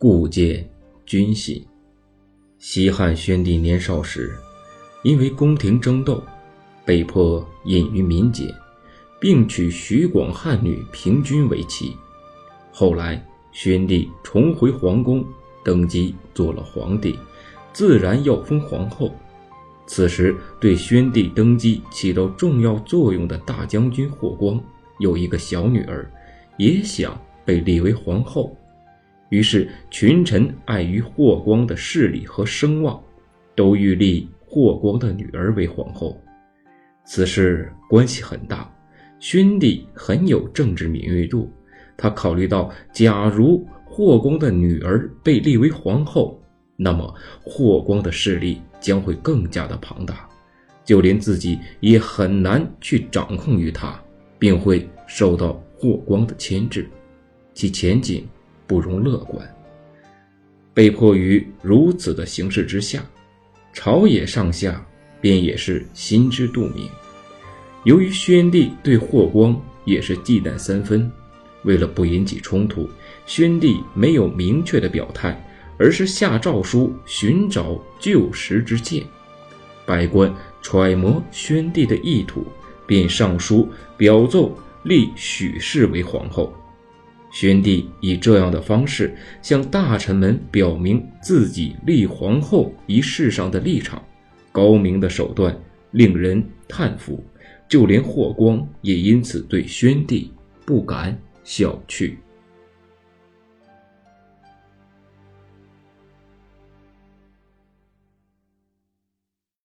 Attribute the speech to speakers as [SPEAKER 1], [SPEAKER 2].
[SPEAKER 1] 故见君信。西汉宣帝年少时，因为宫廷争斗，被迫隐于民间，并娶徐广汉女平君为妻。后来，宣帝重回皇宫，登基做了皇帝，自然要封皇后。此时，对宣帝登基起到重要作用的大将军霍光有一个小女儿，也想被立为皇后。于是，群臣碍于霍光的势力和声望，都欲立霍光的女儿为皇后。此事关系很大，宣帝很有政治敏锐度。他考虑到，假如霍光的女儿被立为皇后，那么霍光的势力。将会更加的庞大，就连自己也很难去掌控于他，并会受到霍光的牵制，其前景不容乐观。被迫于如此的形势之下，朝野上下便也是心知肚明。由于宣帝对霍光也是忌惮三分，为了不引起冲突，宣帝没有明确的表态。而是下诏书寻找旧时之剑，百官揣摩宣帝的意图，便上书表奏立许氏为皇后。宣帝以这样的方式向大臣们表明自己立皇后一事上的立场，高明的手段令人叹服，就连霍光也因此对宣帝不敢小觑。